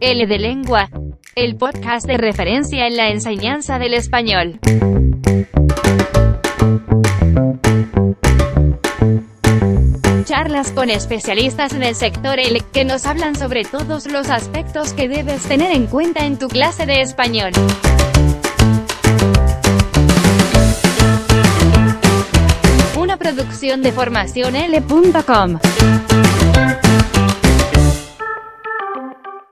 L de Lengua, el podcast de referencia en la enseñanza del español. Charlas con especialistas en el sector L que nos hablan sobre todos los aspectos que debes tener en cuenta en tu clase de español. Una producción de formacionl.com.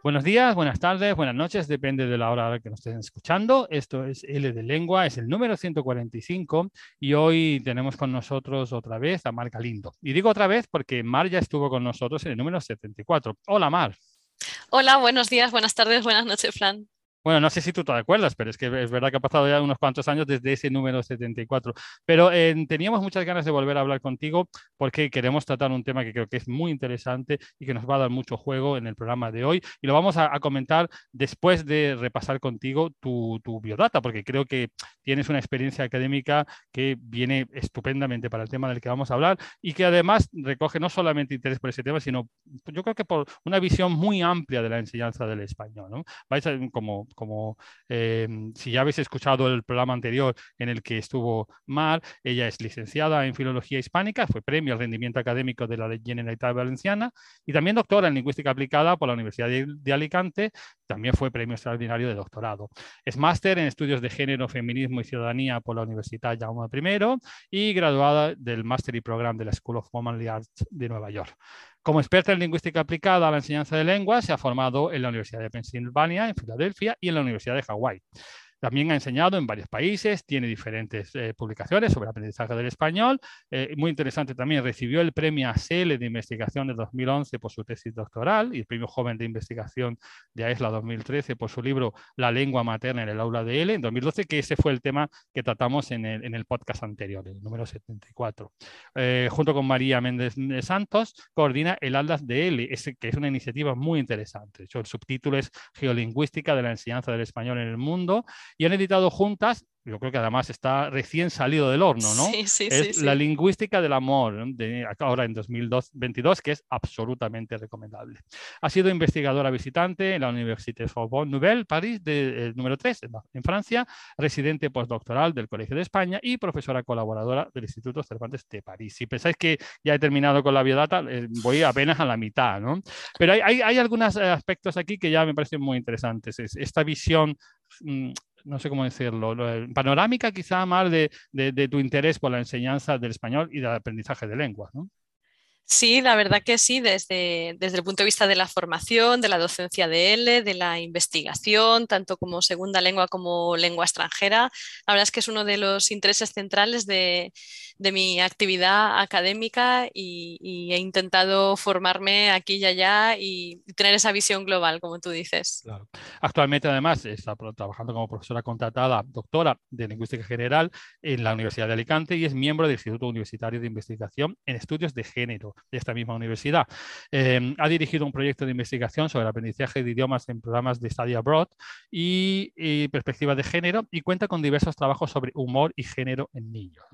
Buenos días, buenas tardes, buenas noches, depende de la hora que nos estén escuchando. Esto es L de Lengua, es el número 145 y hoy tenemos con nosotros otra vez a Mar Galindo. Y digo otra vez porque Mar ya estuvo con nosotros en el número 74. Hola Mar. Hola, buenos días, buenas tardes, buenas noches, Flan. Bueno, no sé si tú te acuerdas, pero es que es verdad que ha pasado ya unos cuantos años desde ese número 74. Pero eh, teníamos muchas ganas de volver a hablar contigo porque queremos tratar un tema que creo que es muy interesante y que nos va a dar mucho juego en el programa de hoy. Y lo vamos a, comentar después de repasar contigo tu, tu, biodata, porque creo que tienes una experiencia académica que viene estupendamente para el tema del que vamos a hablar y que además recoge no solamente interés por ese tema, sino yo creo que por una visión muy amplia de la enseñanza del español. ¿no? Vais a, como como eh, si ya habéis escuchado el programa anterior en el que estuvo Mar, ella es licenciada en Filología Hispánica, fue premio al rendimiento académico de la Generalitat Valenciana y también doctora en Lingüística Aplicada por la Universidad de, Alicante, también fue premio extraordinario de doctorado. Es máster en Estudios de Género, Feminismo y Ciudadanía por la Universidad Jaume I y graduada del Master y Program de la School of Womanly Arts de Nueva York. Como experta en lingüística aplicada a la enseñanza de lenguas, se ha formado en la Universidad de Pensilvania, en Filadelfia y en la Universidad de Hawái. También ha enseñado en varios países, tiene diferentes eh, publicaciones sobre aprendizaje del español. Eh, muy interesante también, recibió el premio ASEL de investigación de 2011 por su tesis doctoral y el premio joven de investigación de AESLA 2013 por su libro La lengua materna en el aula de L en 2012, que ese fue el tema que tratamos en el, podcast anterior, el número 74. Eh, junto con María Méndez Santos, coordina el Atlas de L, que es una iniciativa muy interesante. De hecho, el subtítulo es Geolingüística de la enseñanza del español en el mundo y han editado juntas yo creo que además está recién salido del horno, ¿no? Sí, sí, es la lingüística del amor, de ahora en 2022, que es absolutamente recomendable. Ha sido investigadora visitante en la Université Sorbonne Nouvelle, París, de, eh, número 3, en Francia, residente postdoctoral del Colegio de España y profesora colaboradora del Instituto Cervantes de París. Si pensáis que ya he terminado con la biodata, eh, voy apenas a la mitad, ¿no? Pero hay, hay, hay algunos aspectos aquí que ya me parecen muy interesantes. esta visión mm, no sé cómo decirlo, panorámica quizá más de, de, tu interés por la enseñanza del español y del aprendizaje de lenguas, ¿no? Sí, la verdad que sí, desde, desde, el punto de vista de la formación, de la docencia de L, de la investigación, tanto como segunda lengua como lengua extranjera. La verdad es que es uno de los intereses centrales de, de mi actividad académica y, he intentado formarme aquí y allá y tener esa visión global, como tú dices. Actualmente, además, está trabajando como profesora contratada, doctora de Lingüística General en la Universidad de Alicante y es miembro del Instituto Universitario de Investigación en Estudios de Género de esta misma universidad. Em, ha dirigido un proyecto de investigación sobre el aprendizaje de idiomas en programas de study abroad y, y perspectiva de género y cuenta con diversos trabajos sobre humor y género en niños.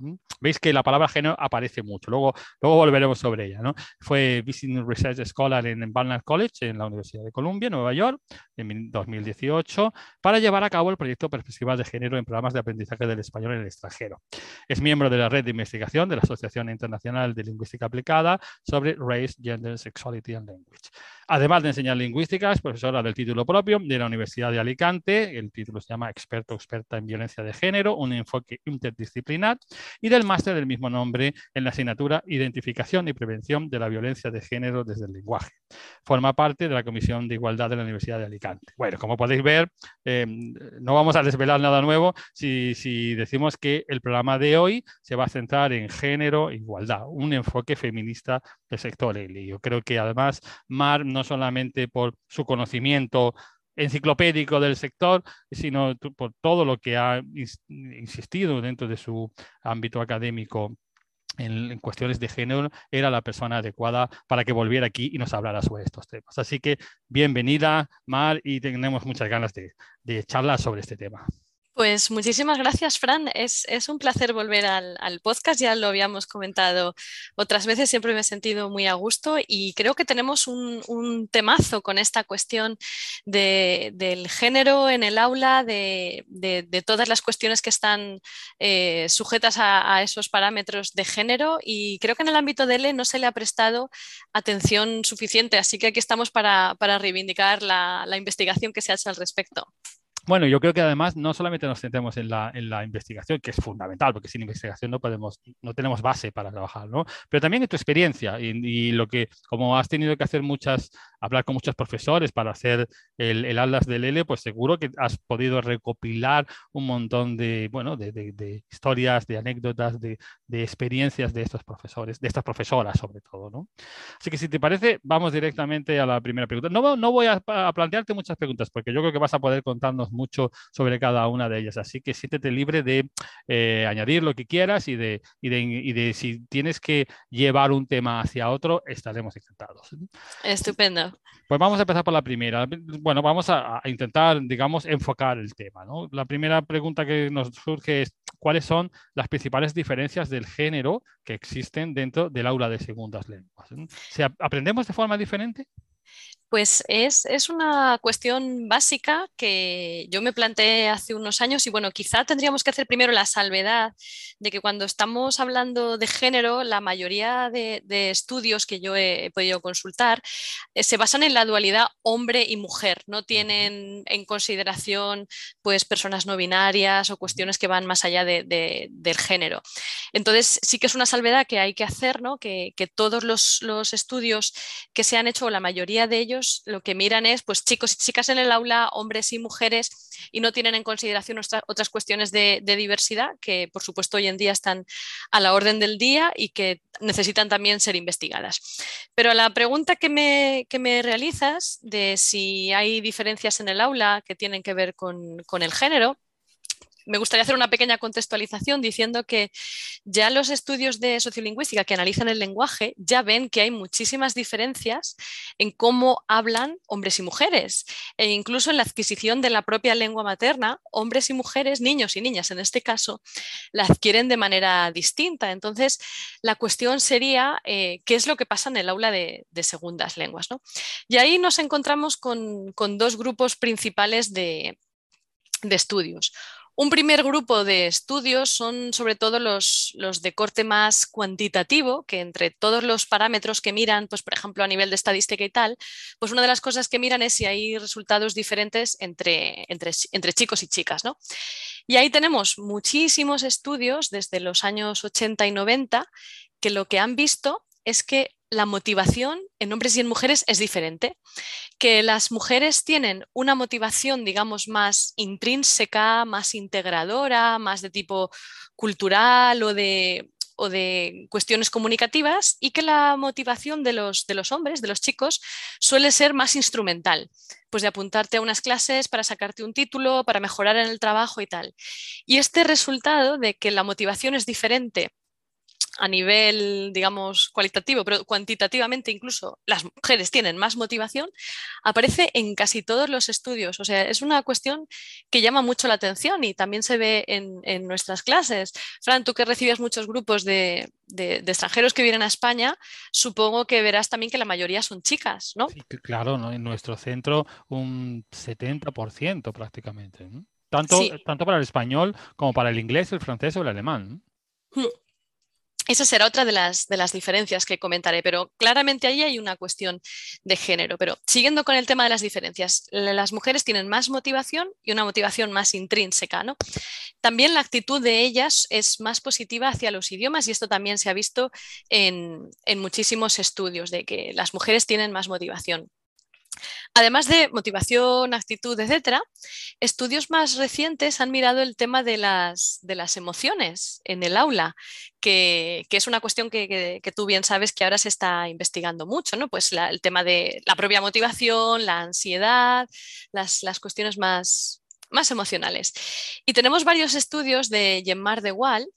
Veis que la palabra género aparece mucho, luego, luego volveremos sobre ella. ¿no? Fue Visiting Research Scholar en Barnard College, en la Universidad de Columbia, Nueva York, en 2018, para llevar a cabo el proyecto Perspectivas de Género en programas de aprendizaje del español en el extranjero. Es miembro de la red de investigación de la Asociación Internacional de Lingüística Aplicada sobre Race, Gender, Sexuality and Language. Además de enseñar lingüística, es profesora del título propio de la Universidad de Alicante. El título se llama Experto experta en violencia de género, un enfoque interdisciplinar. Y del máster del mismo nombre en la asignatura Identificación y Prevención de la Violencia de Género desde el lenguaje. Forma parte de la Comisión de Igualdad de la Universidad de Alicante. Bueno, como podéis ver, em, no vamos a desvelar nada nuevo si, si decimos que el programa de hoy se va a centrar en género e igualdad, un enfoque feminista del sector. Y yo creo que además Mar no solamente por su conocimiento enciclopédico del sector, sino por todo lo que ha insistido dentro de su ámbito académico en, cuestiones de género, era la persona adecuada para que volviera aquí y nos hablara sobre estos temas. Así que bienvenida, Mar, y tenemos muchas ganas de, de charlar sobre este tema. Pues muchísimas gracias, Fran. Es, un placer volver al, podcast. Ya lo habíamos comentado otras veces. Siempre me he sentido muy a gusto y creo que tenemos un, temazo con esta cuestión del género en el aula, de, todas las cuestiones que están eh, sujetas a, esos parámetros de género. Y creo que en el ámbito de ELE no se le ha prestado atención suficiente. Así que aquí estamos para, reivindicar la investigación que se ha hecho al respecto. Bueno, yo creo que además no solamente nos centremos en la, en la, investigación, que es fundamental, porque sin investigación no podemos, no tenemos base para trabajar, ¿no? Pero también en tu experiencia y, lo que, como has tenido que hacer muchas, hablar con muchos profesores para hacer el, el Atlas del L, pues seguro que has podido recopilar un montón de, bueno, de, de, historias, de anécdotas, de, experiencias de estos profesores, de estas profesoras sobre todo, ¿no? Así que si te parece, vamos directamente a la primera pregunta. No, no voy a plantearte muchas preguntas, porque yo creo que vas a poder contarnos mucho sobre cada una de ellas. Así que siéntete libre de eh, añadir lo que quieras y de, y de, y de, si tienes que llevar un tema hacia otro, estaremos encantados. Estupendo. Pues vamos a empezar por la primera. Bueno, vamos a, a intentar, digamos, enfocar el tema. ¿no? La primera pregunta que nos surge es, ¿cuáles son las principales diferencias del género que existen dentro del aula de segundas lenguas? ¿Se ¿Aprendemos de forma diferente? Pues es, una cuestión básica que yo me planteé hace unos años y bueno, quizá tendríamos que hacer primero la salvedad de que cuando estamos hablando de género, la mayoría de, estudios que yo he, podido consultar eh, se basan en la dualidad hombre y mujer, no tienen en consideración pues personas no binarias o cuestiones que van más allá del género. Entonces sí que es una salvedad que hay que hacer, ¿no? que, todos los, los estudios que se han hecho, o la mayoría de ellos, lo que miran es pues chicos y chicas en el aula, hombres y mujeres, y no tienen en consideración otras cuestiones de, diversidad que por supuesto hoy en día están a la orden del día y que necesitan también ser investigadas. Pero a la pregunta que me, me realizas de si hay diferencias en el aula que tienen que ver con, con el género, me gustaría hacer una pequeña contextualización diciendo que ya los estudios de sociolingüística que analizan el lenguaje ya ven que hay muchísimas diferencias en cómo hablan hombres y mujeres e incluso en la adquisición de la propia lengua materna, hombres y mujeres, niños y niñas en este caso, la adquieren de manera distinta. Entonces, la cuestión sería eh, qué es lo que pasa en el aula de, segundas lenguas. Y ahí nos encontramos con, dos grupos principales de, de estudios. Un primer grupo de estudios son sobre todo los, de corte más cuantitativo, que entre todos los parámetros que miran, pues por ejemplo a nivel de estadística y tal, pues una de las cosas que miran es si hay resultados diferentes entre, entre, entre chicos y chicas. ¿no? Y ahí tenemos muchísimos estudios desde los años 80 y 90 que lo que han visto es que la motivación en hombres y en mujeres es diferente, que las mujeres tienen una motivación, digamos, más intrínseca, más integradora, más de tipo cultural o de, o de cuestiones comunicativas y que la motivación de los, de los hombres, de los chicos, suele ser más instrumental, pues de apuntarte a unas clases para sacarte un título, para mejorar en el trabajo y tal. Y este resultado de que la motivación es diferente a nivel, digamos, cualitativo, pero cuantitativamente incluso las mujeres tienen más motivación, aparece en casi todos los estudios. O sea, es una cuestión que llama mucho la atención y también se ve en, nuestras clases. Fran, tú que recibes muchos grupos de, extranjeros que vienen a España, supongo que verás también que la mayoría son chicas, ¿no? claro, en nuestro centro un 70% prácticamente. Tanto, tanto para el español como para el inglés, el francés o el alemán. Hmm. Esa será otra de las, de las diferencias que comentaré, pero claramente ahí hay una cuestión de género. Pero siguiendo con el tema de las diferencias, las mujeres tienen más motivación y una motivación más intrínseca. ¿no? También la actitud de ellas es más positiva hacia los idiomas y esto también se ha visto en, en muchísimos estudios de que las mujeres tienen más motivación. Además de motivación, actitud, etcétera, estudios más recientes han mirado el tema de las, de las emociones en el aula, que, es una cuestión que, tú bien sabes que ahora se está investigando mucho, ¿no? Pues el tema de la propia motivación, la ansiedad, las, cuestiones más, más emocionales. Y tenemos varios estudios de Gemar de Wall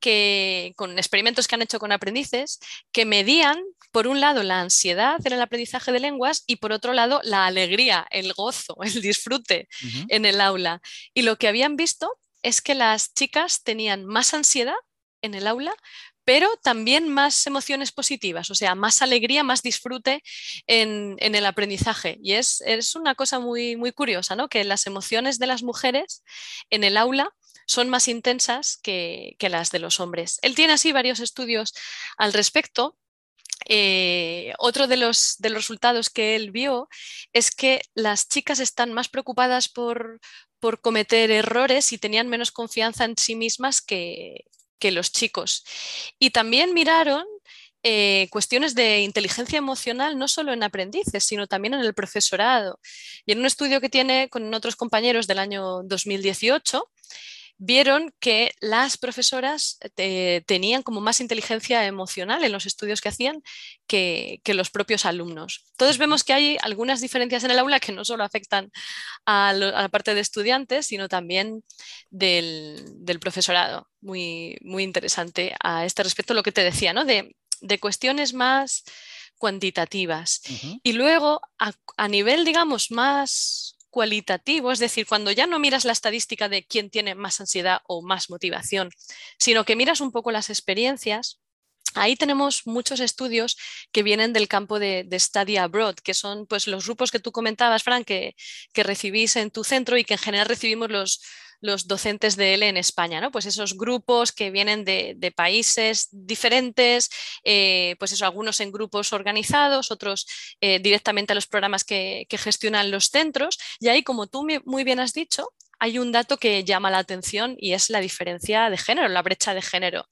que, con experimentos que han hecho con aprendices, que medían, por un lado, la ansiedad en el aprendizaje de lenguas y por otro lado, la alegría, el gozo, el disfrute en el aula. Y lo que habían visto es que las chicas tenían más ansiedad en el aula, pero también más emociones positivas, o sea, más alegría, más disfrute en, el aprendizaje. Y es, una cosa muy, muy curiosa, ¿no? Que las emociones de las mujeres en el aula son más intensas que, las de los hombres. Él tiene así varios estudios al respecto. Eh, otro de los, resultados que él vio es que las chicas están más preocupadas por, por cometer errores y tenían menos confianza en sí mismas que, los chicos. Y también miraron eh, cuestiones de inteligencia emocional no solo en aprendices, sino también en el profesorado. Y en un estudio que tiene con otros compañeros del año 2018, vieron que las profesoras eh, tenían como más inteligencia emocional en los estudios que hacían que, los propios alumnos. Entonces vemos que hay algunas diferencias en el aula que no solo afectan a, la parte de estudiantes, sino también del, profesorado. Muy, muy interesante a este respecto lo que te decía, ¿no? De, cuestiones más cuantitativas. Y luego, a nivel, digamos, más cualitativo, es decir, cuando ya no miras la estadística de quién tiene más ansiedad o más motivación, sino que miras un poco las experiencias, Ahí tenemos muchos estudios que vienen del campo de, Study Abroad, que son pues, los grupos que tú comentabas, Frank, que, que recibís en tu centro y que en general recibimos los, los docentes de él en España, ¿no? Pues esos grupos que vienen de, países diferentes, eh, pues eso, algunos en grupos organizados, otros eh, directamente a los programas que, gestionan los centros. Y ahí, como tú muy bien has dicho, hay un dato que llama la atención y es la diferencia de género, la brecha de género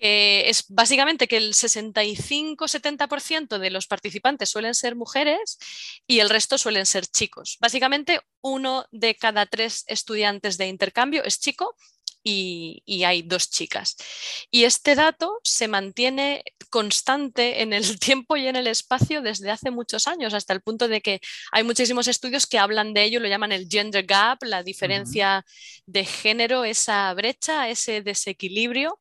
es básicamente que el 65-70% de los participantes suelen ser mujeres y el resto suelen ser chicos. Básicamente uno de cada tres estudiantes de intercambio es chico y, hay dos chicas. Y este dato se mantiene constante en el tiempo y en el espacio desde hace muchos años, hasta el punto de que hay muchísimos estudios que hablan de ello, lo llaman el gender gap, la diferencia de género, esa brecha, ese desequilibrio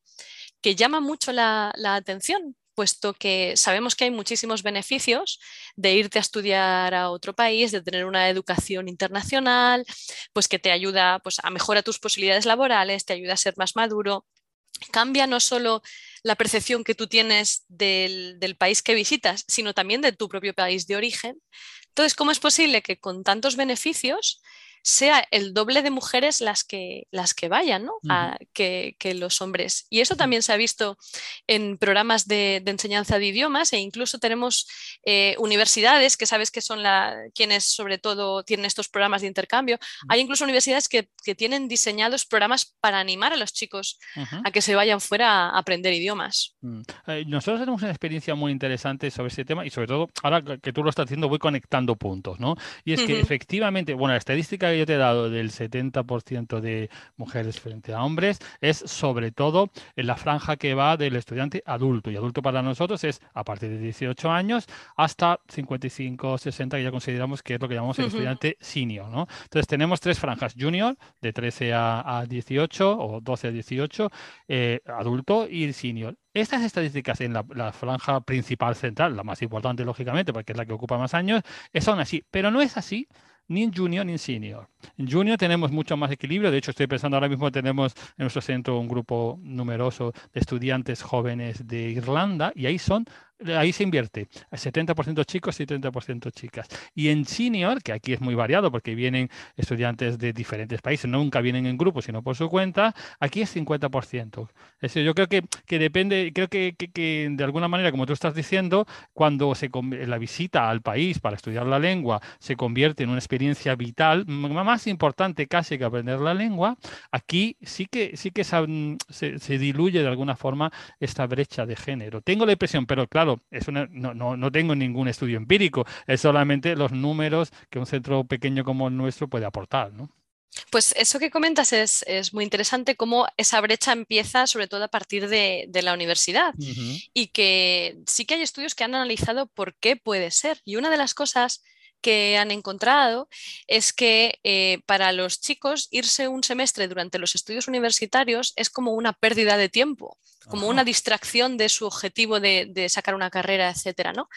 que llama mucho la, atención, puesto que sabemos que hay muchísimos beneficios de irte a estudiar a otro país, de tener una educación internacional, pues que te ayuda pues, a mejorar tus posibilidades laborales, te ayuda a ser más maduro. Cambia no solo la percepción que tú tienes del, del país que visitas, sino también de tu propio país de origen. Entonces, ¿cómo es posible que con tantos beneficios sea el doble de mujeres las que, las que vayan ¿no? que, los hombres. Y eso también se ha visto en programas de, enseñanza de idiomas e incluso tenemos eh, universidades que sabes que son la, quienes sobre todo tienen estos programas de intercambio. Hay incluso universidades que, tienen diseñados programas para animar a los chicos a que se vayan fuera a aprender idiomas. Mm. Eh, nosotros tenemos una experiencia muy interesante sobre ese tema y sobre todo, ahora que tú lo estás haciendo, voy conectando puntos, ¿no? Y es que efectivamente, bueno, la estadística que yo te he dado del 70% de mujeres frente a hombres es sobre todo en la franja que va del estudiante adulto. Y adulto para nosotros es a partir de 18 años hasta 55, 60, que ya consideramos que es lo que llamamos el estudiante senior. ¿no? Entonces tenemos tres franjas, junior de 13 a, 18 o 12 a 18, eh, adulto y senior. Estas estadísticas en la, la, franja principal central, la más importante lógicamente, porque es la que ocupa más años, son así. Pero no es así ni en junior ni en senior. En junior tenemos mucho más equilibrio. De hecho, estoy pensando ahora mismo tenemos en nuestro centro un grupo numeroso de estudiantes jóvenes de Irlanda y ahí son ahí se invierte, 70% chicos y 30% chicas. Y en senior, que aquí es muy variado porque vienen estudiantes de diferentes países, nunca vienen en grupo, sino por su cuenta, aquí es 50%. Es yo creo que, que depende, creo que, que, de alguna manera, como tú estás diciendo, cuando se, la visita al país para estudiar la lengua se convierte en una experiencia vital, más importante casi que aprender la lengua, aquí sí que, sí que se, se diluye de alguna forma esta brecha de género. Tengo la impresión, pero claro, no, tengo ningún estudio empírico, es solamente los números que un centro pequeño como el nuestro puede aportar, ¿no? Pues eso que comentas es, muy interesante, cómo esa brecha empieza sobre todo a partir de, la universidad y que sí que hay estudios que han analizado por qué puede ser. Y una de las cosas que han encontrado es que eh, para los chicos irse un semestre durante los estudios universitarios es como una pérdida de tiempo, como una distracción de su objetivo de, sacar una carrera, etcétera, ¿no?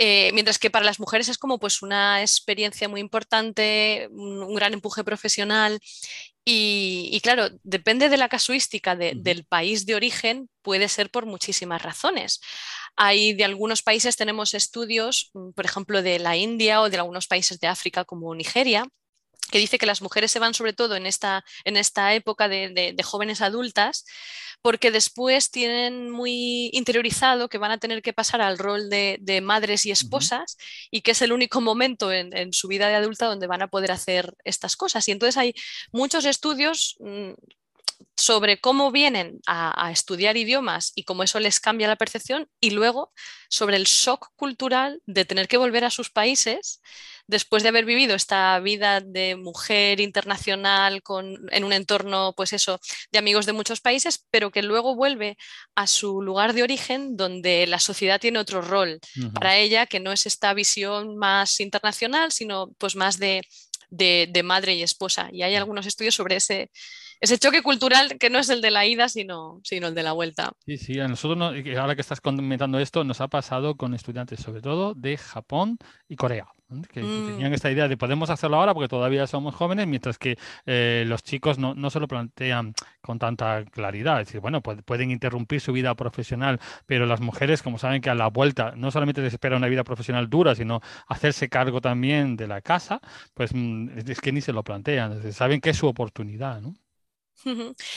Eh, mientras que para las mujeres es como pues una experiencia muy importante, un, gran empuje profesional y, claro, depende de la casuística del país de origen, puede ser por muchísimas razones. Hay de algunos países tenemos estudios, mm, por ejemplo, de la India o de algunos países de África como Nigeria, que dice que las mujeres se van sobre todo en esta, en esta época de, jóvenes adultas, porque después tienen muy interiorizado que van a tener que pasar al rol de, madres y esposas y que es el único momento en, en, su vida de adulta donde van a poder hacer estas cosas. Y entonces hay muchos estudios mm, sobre cómo vienen a, estudiar idiomas y cómo eso les cambia la percepción y luego sobre el shock cultural de tener que volver a sus países después de haber vivido esta vida de mujer internacional con, en un entorno, pues eso, de amigos de muchos países, pero que luego vuelve a su lugar de origen donde la sociedad tiene otro rol. Para ella, que no es esta visión más internacional, sino pues más de, de madre y esposa. Y hay algunos estudios sobre ese ese choque cultural que no es el de la ida, sino, sino el de la vuelta. Sí, sí, a nosotros, ahora que estás comentando esto, nos ha pasado con estudiantes, sobre todo de Japón y Corea. Que, mm. tenían esta idea de podemos hacerlo ahora porque todavía somos jóvenes, mientras que eh, los chicos no, no, se lo plantean con tanta claridad. Es decir, bueno, pueden interrumpir su vida profesional, pero las mujeres, como saben que a la vuelta no solamente les espera una vida profesional dura, sino hacerse cargo también de la casa, pues mm, es que ni se lo plantean. Saben que es su oportunidad, ¿no?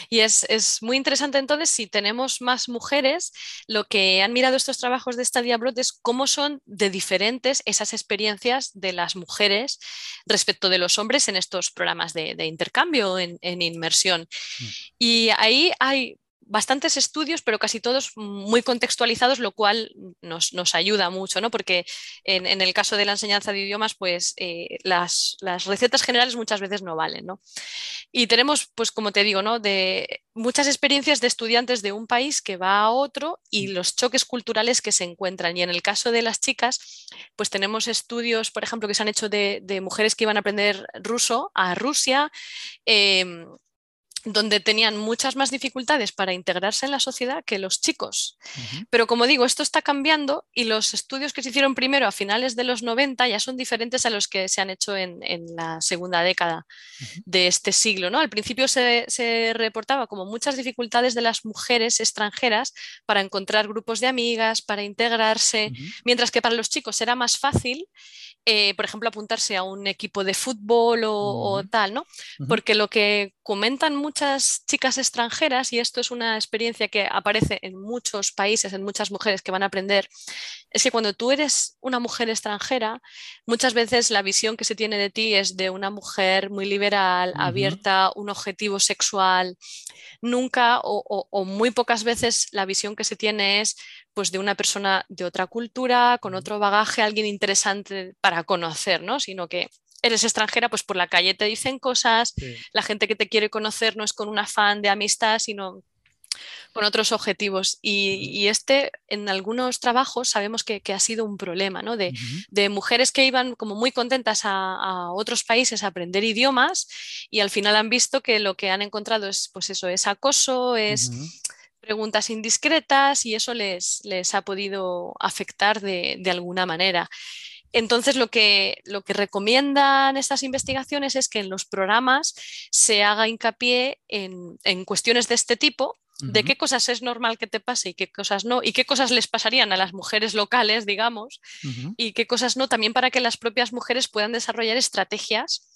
Y es, muy interesante entonces si tenemos más mujeres, lo que han mirado estos trabajos de Stadia Abroad es cómo son de diferentes esas experiencias de las mujeres respecto de los hombres en estos programas de, intercambio, en, en inmersión. Mm. Y ahí hay bastantes estudios, pero casi todos muy contextualizados, lo cual nos, ayuda mucho, ¿no? Porque en, el caso de la enseñanza de idiomas, pues eh, las, recetas generales muchas veces no valen, ¿no? Y tenemos, pues como te digo, ¿no? De muchas experiencias de estudiantes de un país que va a otro y mm. los choques culturales que se encuentran. Y en el caso de las chicas, pues tenemos estudios, por ejemplo, que se han hecho de, mujeres que iban a aprender ruso a Rusia. Em, donde tenían muchas más dificultades para integrarse en la sociedad que los chicos. Pero como digo, esto está cambiando y los estudios que se hicieron primero a finales de los 90 ya son diferentes a los que se han hecho en, la segunda década de este siglo. ¿no? Al principio se, reportaba como muchas dificultades de las mujeres extranjeras para encontrar grupos de amigas, para integrarse, mientras que para los chicos era más fácil eh, por ejemplo, apuntarse a un equipo de fútbol o, tal, ¿no? Porque lo que comentan muchas chicas extranjeras, y esto es una experiencia que aparece en muchos países, en muchas mujeres que van a aprender, es que cuando tú eres una mujer extranjera, muchas veces la visión que se tiene de ti es de una mujer muy liberal, abierta, un objetivo sexual. Nunca o, o muy pocas veces la visión que se tiene es pues de una persona de otra cultura, con otro bagaje, alguien interesante para conocer, ¿no? Sino que eres extranjera, pues por la calle te dicen cosas, la gente que te quiere conocer no es con un afán de amistad, sino con otros objetivos. Y, este, en algunos trabajos, sabemos que, ha sido un problema, ¿no? De, mujeres que iban como muy contentas a, otros países a aprender idiomas y al final han visto que lo que han encontrado es, pues eso, es acoso, es preguntas indiscretas y eso les, les ha podido afectar de, alguna manera. Entonces, lo que, lo que, recomiendan estas investigaciones es que en los programas se haga hincapié en, cuestiones de este tipo, de qué cosas es normal que te pase y qué cosas no, y qué cosas les pasarían a las mujeres locales, digamos, y qué cosas no, también para que las propias mujeres puedan desarrollar estrategias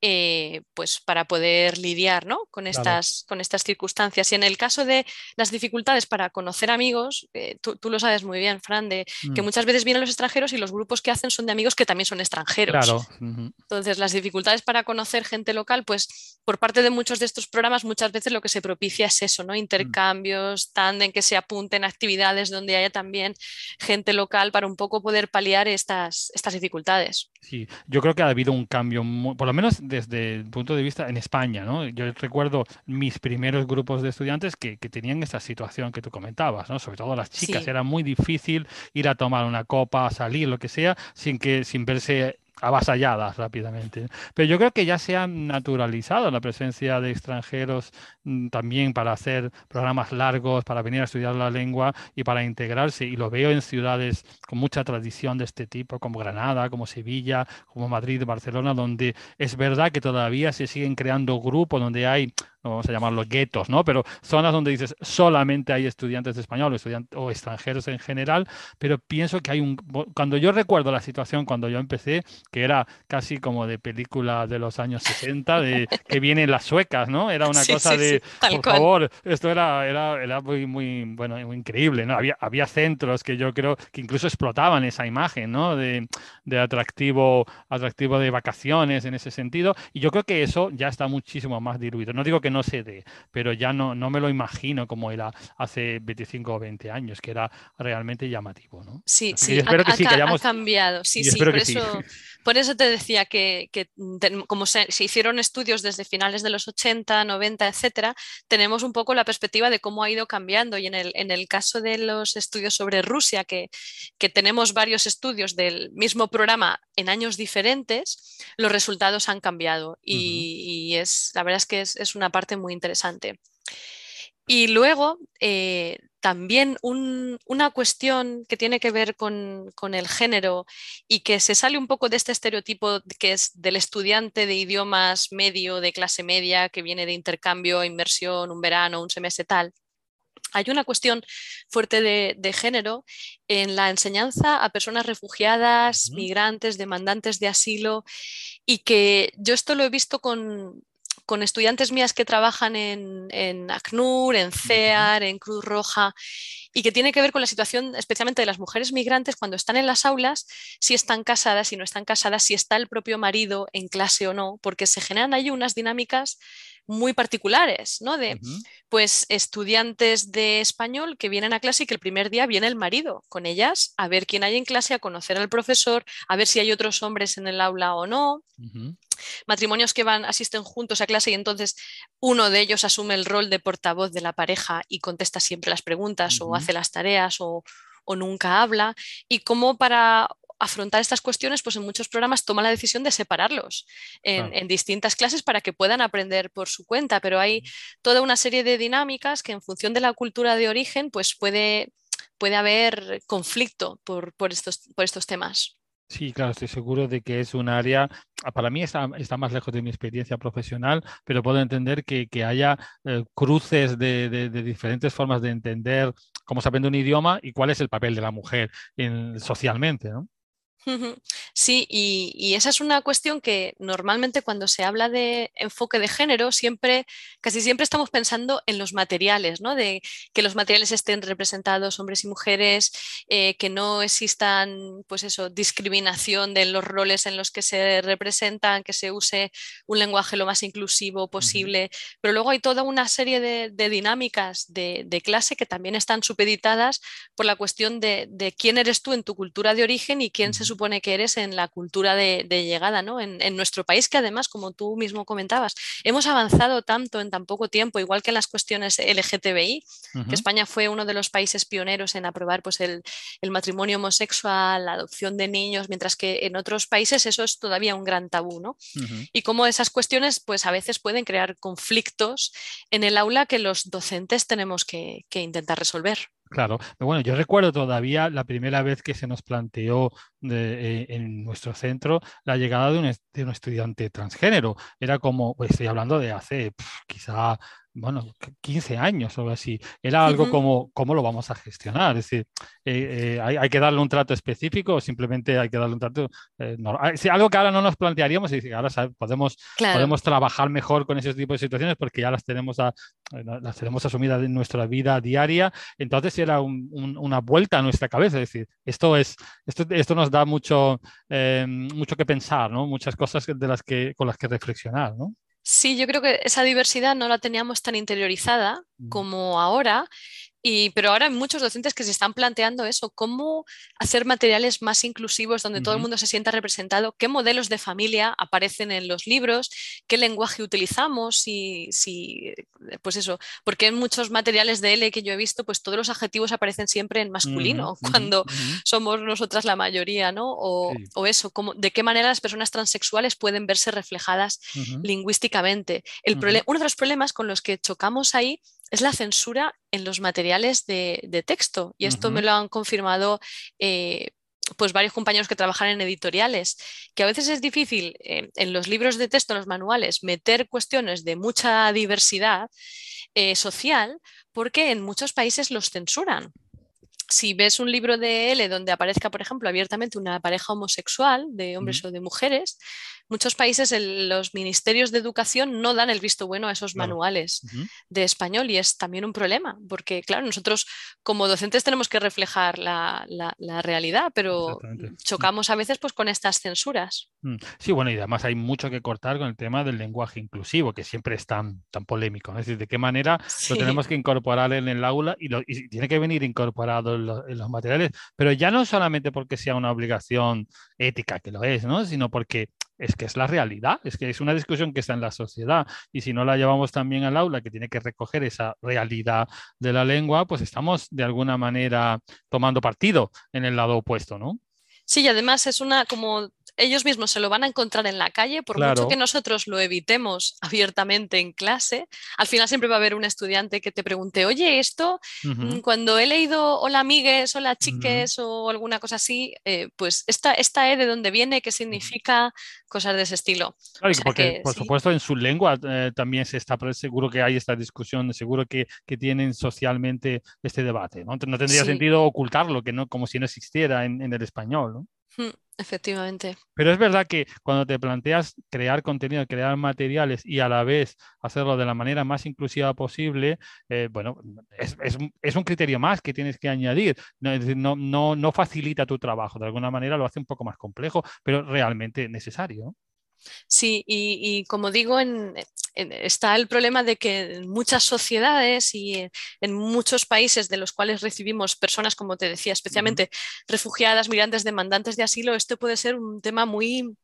eh, pues para poder lidiar con, estas, con estas circunstancias. Y en el caso de las dificultades para conocer amigos, eh, tú, lo sabes muy bien, Fran, de que mm. muchas veces vienen los extranjeros y los grupos que hacen son de amigos que también son extranjeros. Entonces, las dificultades para conocer gente local, pues por parte de muchos de estos programas, muchas veces lo que se propicia es eso, ¿no? Mm. Intercambios, tanden que se apunten actividades donde haya también gente local para un poco poder paliar estas, estas dificultades. Sí, yo creo que ha habido un cambio, por lo menos desde el punto de vista en España, ¿no? Yo recuerdo mis primeros grupos de estudiantes que, tenían esta situación que tú comentabas, ¿no? Sobre todo las chicas, era muy difícil ir a tomar una copa, salir, lo que sea, sin que sin verse avasalladas rápidamente. Pero yo creo que ya se ha naturalizado la presencia de extranjeros también para hacer programas largos, para venir a estudiar la lengua y para integrarse. Y lo veo en ciudades con mucha tradición de este tipo, como Granada, como Sevilla, como Madrid, Barcelona, donde es verdad que todavía se siguen creando grupos, donde hay vamos a llamarlos guetos, ¿no? Pero zonas donde dices solamente hay estudiantes de español o, estudiantes, o extranjeros en general, pero pienso que hay un... Cuando yo recuerdo la situación cuando yo empecé, que era casi como de película de los años 60, de que vienen las suecas, ¿no? Era una cosa de, por favor, esto era, era, era muy, muy, bueno, muy increíble, ¿no? Había, había centros que yo creo que incluso explotaban esa imagen, ¿no? De, de atractivo, atractivo de vacaciones en ese sentido, y yo creo que eso ya está muchísimo más diluido. No digo que no se dé, pero ya no, no me lo imagino como era hace 25 o 20 años, que era realmente llamativo, ¿no? Sí, sí, espero que sí, que hayamos... ha cambiado, sí, sí, por eso... Por eso te decía que, como se, hicieron estudios desde finales de los 80, 90, etcétera, tenemos un poco la perspectiva de cómo ha ido cambiando. Y en el, en el caso de los estudios sobre Rusia, que, que tenemos varios estudios del mismo programa en años diferentes, los resultados han cambiado. Y, es, la verdad es que es, una parte muy interesante. Y luego, eh, también una cuestión que tiene que ver con, el género y que se sale un poco de este estereotipo que es del estudiante de idiomas medio, de clase media, que viene de intercambio, inversión, un verano, un semestre tal. Hay una cuestión fuerte de, género en la enseñanza a personas refugiadas, migrantes, demandantes de asilo y que yo esto lo he visto con, con estudiantes mías que trabajan en, ACNUR, en CEAR, en Cruz Roja, y que tiene que ver con la situación especialmente de las mujeres migrantes cuando están en las aulas, si están casadas, si no están casadas, si está el propio marido en clase o no, porque se generan ahí unas dinámicas muy particulares, ¿no? De, pues, estudiantes de español que vienen a clase y que el primer día viene el marido con ellas a ver quién hay en clase, a conocer al profesor, a ver si hay otros hombres en el aula o no. Matrimonios que van, asisten juntos a clase y entonces uno de ellos asume el rol de portavoz de la pareja y contesta siempre las preguntas o hace las tareas o, nunca habla. Y cómo para afrontar estas cuestiones, pues en muchos programas toma la decisión de separarlos en, distintas clases para que puedan aprender por su cuenta, pero hay toda una serie de dinámicas que en función de la cultura de origen, pues puede, puede haber conflicto por, por, estos, por estos temas. Sí, claro, estoy seguro de que es un área, ah, para mí está, está más lejos de mi experiencia profesional, pero puedo entender que, haya eh, cruces de, diferentes formas de entender cómo se aprende un idioma y cuál es el papel de la mujer en, socialmente, ¿no? Sí, y, esa es una cuestión que normalmente cuando se habla de enfoque de género, siempre, casi siempre estamos pensando en los materiales, ¿no? De que los materiales estén representados hombres y mujeres, eh, que no existan, pues eso, discriminación de los roles en los que se representan, que se use un lenguaje lo más inclusivo posible. Pero luego hay toda una serie de, dinámicas de, clase que también están supeditadas por la cuestión de, quién eres tú en tu cultura de origen y quién se supone que eres en la cultura de, llegada, ¿no? En, nuestro país, que además, como tú mismo comentabas, hemos avanzado tanto en tan poco tiempo, igual que en las cuestiones LGTBI, que España fue uno de los países pioneros en aprobar pues, el, matrimonio homosexual, la adopción de niños, mientras que en otros países eso es todavía un gran tabú, ¿no? Y cómo esas cuestiones, pues a veces pueden crear conflictos en el aula que los docentes tenemos que intentar resolver. Claro, bueno, yo recuerdo todavía la primera vez que se nos planteó eh, en nuestro centro la llegada de un, de un, estudiante transgénero. Era como, pues estoy hablando de hace quizá bueno, 15 años o algo así. Era algo como, ¿cómo lo vamos a gestionar? Es decir, eh, eh, hay, que darle un trato específico o simplemente hay que darle un trato eh, normal. algo que ahora no nos plantearíamos y ahora podemos, podemos trabajar mejor con ese tipo de situaciones porque ya las tenemos, las tenemos asumidas en nuestra vida diaria. Entonces era una vuelta a nuestra cabeza. Es decir, esto, es, esto, esto nos da mucho, mucho que pensar, ¿no? muchas cosas de las que, con las que reflexionar. ¿no? Sí, yo creo que esa diversidad no la teníamos tan interiorizada como ahora, Y, pero ahora hay muchos docentes que se están planteando eso, cómo hacer materiales más inclusivos donde todo el mundo se sienta representado, qué modelos de familia aparecen en los libros, qué lenguaje utilizamos, y si, pues eso, porque en muchos materiales de L que yo he visto, pues todos los adjetivos aparecen siempre en masculino, cuando somos nosotras la mayoría, ¿no? O, eso, cómo, de qué manera las personas transexuales pueden verse reflejadas lingüísticamente. El uno de los problemas con los que chocamos ahí es la censura en los materiales de, texto. Y esto me lo han confirmado eh, pues varios compañeros que trabajan en editoriales, que a veces es difícil eh, en los libros de texto, en los manuales, meter cuestiones de mucha diversidad eh, social, porque en muchos países los censuran si ves un libro de L donde aparezca, por ejemplo, abiertamente una pareja homosexual de hombres o de mujeres, muchos países los ministerios de educación no dan el visto bueno a esos manuales de español y es también un problema, porque claro, nosotros como docentes tenemos que reflejar la, realidad, pero chocamos a veces pues, con estas censuras. Mm. Sí, bueno, y además hay mucho que cortar con el tema del lenguaje inclusivo, que siempre es tan, tan polémico. Es decir, de qué manera lo tenemos que incorporar en el aula y, y tiene que venir incorporado los, los materiales, pero ya no solamente porque sea una obligación ética, que lo es, ¿no? sino porque es que es la realidad, es que es una discusión que está en la sociedad y si no la llevamos también al aula, que tiene que recoger esa realidad de la lengua, pues estamos de alguna manera tomando partido en el lado opuesto, ¿no? Sí, y además es una, como ellos mismos se lo van a encontrar en la calle, por mucho que nosotros lo evitemos abiertamente en clase, al final siempre va a haber un estudiante que te pregunte, oye, esto, mm, cuando he leído hola amigues, hola chiques o alguna cosa así, eh, pues esta, esta E de dónde viene, qué significa, cosas de ese estilo. porque, por supuesto, en su lengua eh, también se está, seguro que hay esta discusión, seguro que, que tienen socialmente este debate, ¿no? No tendría sentido ocultarlo, que no, como si no existiera en, en el español, ¿no? Mm, efectivamente. Pero es verdad que cuando te planteas crear contenido, crear materiales y a la vez hacerlo de la manera más inclusiva posible, eh, bueno, es, es, un criterio más que tienes que añadir. No, no, no, facilita tu trabajo, de alguna manera lo hace un poco más complejo, pero realmente necesario. Sí, y, como digo, está el problema de que en muchas sociedades y en, muchos países de los cuales recibimos personas, como te decía, especialmente refugiadas, migrantes, demandantes de asilo, esto puede ser un tema muy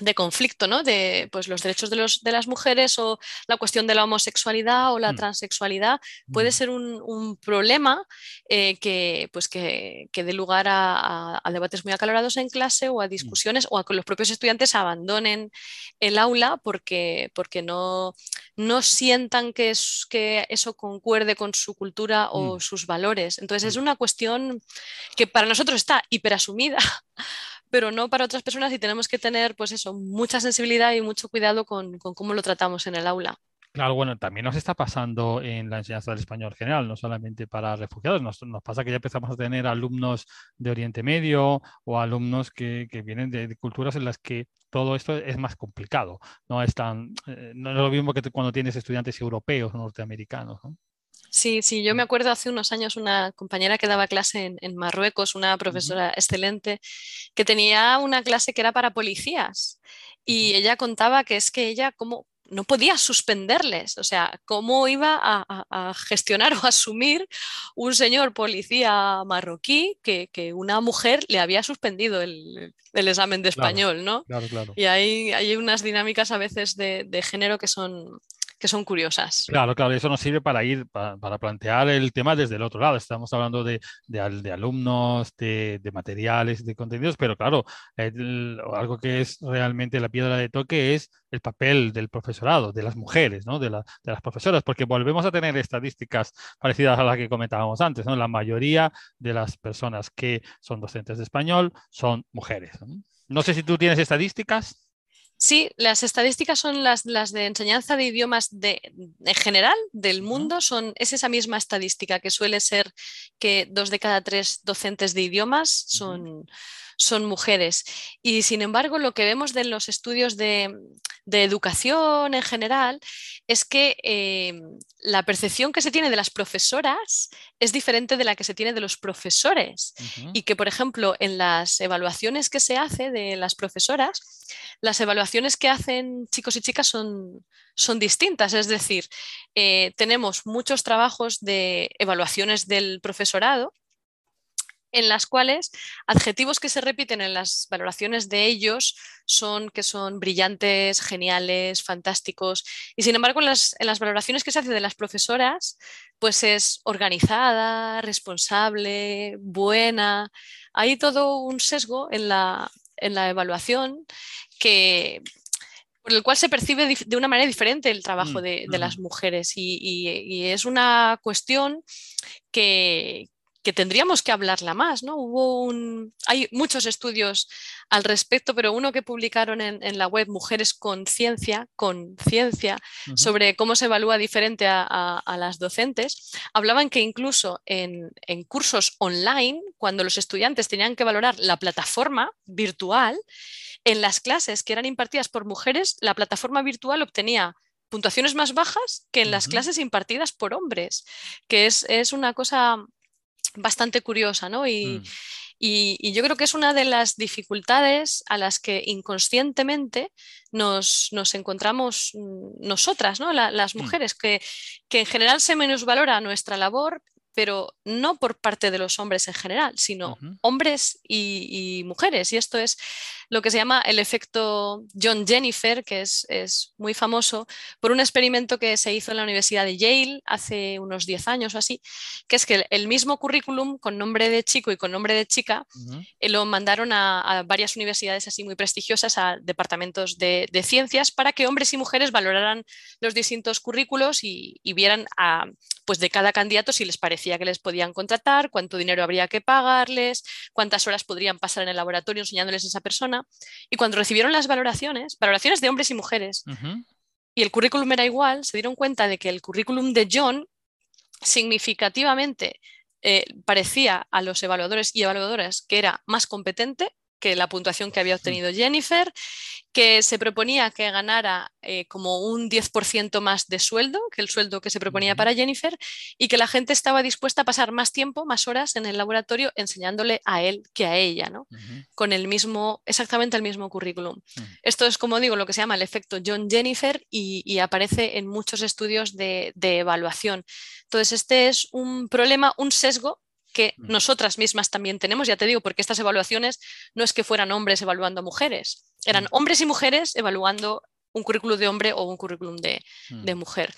de conflicto, ¿no? De pues, los derechos de, los, de, las mujeres o la cuestión de la homosexualidad o la mm. transexualidad puede mm. ser un, problema eh, que, pues, que, dé lugar a, debates muy acalorados en clase o a mm. discusiones o a que los propios estudiantes abandonen el aula porque, porque no, no sientan que, es, que eso concuerde con su cultura o sus valores. Entonces es una cuestión que para nosotros está hiperasumida pero no para otras personas y tenemos que tener, pues eso, mucha sensibilidad y mucho cuidado con, cómo lo tratamos en el aula. Claro, bueno, también nos está pasando en la enseñanza del español general, no solamente para refugiados, nos, pasa que ya empezamos a tener alumnos de Oriente Medio o alumnos que, vienen de, culturas en las que todo esto es más complicado, no es tan, eh, no es lo mismo que cuando tienes estudiantes europeos o norteamericanos. ¿no? Sí, sí, yo me acuerdo hace unos años una compañera que daba clase en, Marruecos, una profesora excelente, que tenía una clase que era para policías y ella contaba que es que ella como no podía suspenderles, o sea, cómo iba a, gestionar o asumir un señor policía marroquí que, una mujer le había suspendido el, examen de español, ¿no? Claro, claro. Y hay, hay unas dinámicas a veces de, de género que son, que son curiosas. Claro, claro, eso nos sirve para ir, para, plantear el tema desde el otro lado. Estamos hablando de, de, alumnos, de, materiales, de contenidos, pero claro, algo que es realmente la piedra de toque es el papel del profesorado, de las mujeres, de, de, las profesoras, porque volvemos a tener estadísticas parecidas a las que comentábamos antes. ¿no? La mayoría de las personas que son docentes de español son mujeres. no sé si tú tienes estadísticas. Sí, las estadísticas son las, las de enseñanza de idiomas de, en general del mundo, son, es esa misma estadística que suele ser que dos de cada tres docentes de idiomas son, son mujeres. Y sin embargo, lo que vemos de los estudios de, de educación en general, es que em, la percepción que se tiene de las profesoras es diferente de la que se tiene de los profesores. Y que, por ejemplo, en las evaluaciones que se hace de las profesoras, las evaluaciones que hacen chicos y chicas son, son distintas. Es decir, eh, tenemos muchos trabajos de evaluaciones del profesorado en las cuales adjetivos que se repiten en las valoraciones de ellos son que son brillantes, geniales, fantásticos. Y sin embargo, en las, valoraciones que se hacen de las profesoras, pues es organizada, responsable, buena. Hay todo un sesgo en la, evaluación que, por el cual se percibe de una manera diferente el trabajo mm, de, las mujeres. y, es una cuestión que, que tendríamos que hablarla más, ¿no? Hubo un, hay muchos estudios al respecto, pero uno que publicaron en, la web Mujeres con Ciencia, con Ciencia, sobre cómo se evalúa diferente a, las docentes, hablaban que incluso en, cursos online, cuando los estudiantes tenían que valorar la plataforma virtual, en las clases que eran impartidas por mujeres, la plataforma virtual obtenía puntuaciones más bajas que en las clases impartidas por hombres, que es, es una cosa bastante curiosa, ¿no? Mm. Y, yo creo que es una de las dificultades a las que inconscientemente nos, encontramos mm, nosotras, ¿no? las mm. mujeres, que, que, en general se valora nuestra labor pero no por parte de los hombres en general, sino hombres y, mujeres. Y esto es lo que se llama el efecto John Jennifer, que es, muy famoso por un experimento que se hizo en la Universidad de Yale hace unos 10 años o así, que es que el mismo currículum con nombre de chico y con nombre de chica eh, lo mandaron a, varias universidades así muy prestigiosas, a departamentos de, ciencias, para que hombres y mujeres valoraran los distintos currículos y, y vieran a, pues de cada candidato si les parecía que les podían contratar, cuánto dinero habría que pagarles, cuántas horas podrían pasar en el laboratorio enseñándoles a esa persona. Y cuando recibieron las valoraciones, valoraciones de hombres y mujeres, y el currículum era igual, se dieron cuenta de que el currículum de John significativamente eh, parecía a los evaluadores y evaluadoras que era más competente que la puntuación que había obtenido Jennifer que se proponía que ganara eh, como un 10% más de sueldo que el sueldo que se proponía para Jennifer y que la gente estaba dispuesta a pasar más tiempo, más horas en el laboratorio enseñándole a él que a ella, ¿no? Con el mismo, exactamente el mismo currículum. Esto es, como digo, lo que se llama el efecto John Jennifer y, aparece en muchos estudios de, de evaluación. Entonces, este es un problema, un sesgo que nosotras mismas también tenemos, ya te digo, porque estas evaluaciones no es que fueran hombres evaluando a mujeres, eran hombres y mujeres evaluando un currículum de hombre o un currículum de, de mujer.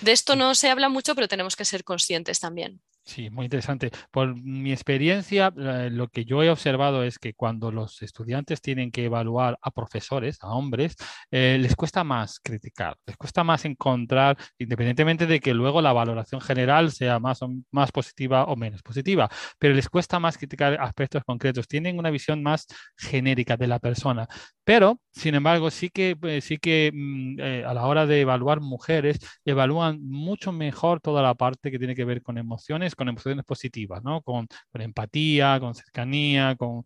De esto no se habla mucho, pero tenemos que ser conscientes también. Sí, muy interesante. Por mi experiencia, lo que yo he observado es que cuando los estudiantes tienen que evaluar a profesores, a hombres, eh, les cuesta más criticar, les cuesta más encontrar, independientemente de que luego la valoración general sea más, más positiva o menos positiva, pero les cuesta más criticar aspectos concretos, tienen una visión más genérica de la persona. Pero, sin embargo, sí que, eh, sí que mm, eh, a la hora de evaluar mujeres, evalúan mucho mejor toda la parte que tiene que ver con emociones, con emociones positivas, ¿no? Con, empatía, con cercanía, con,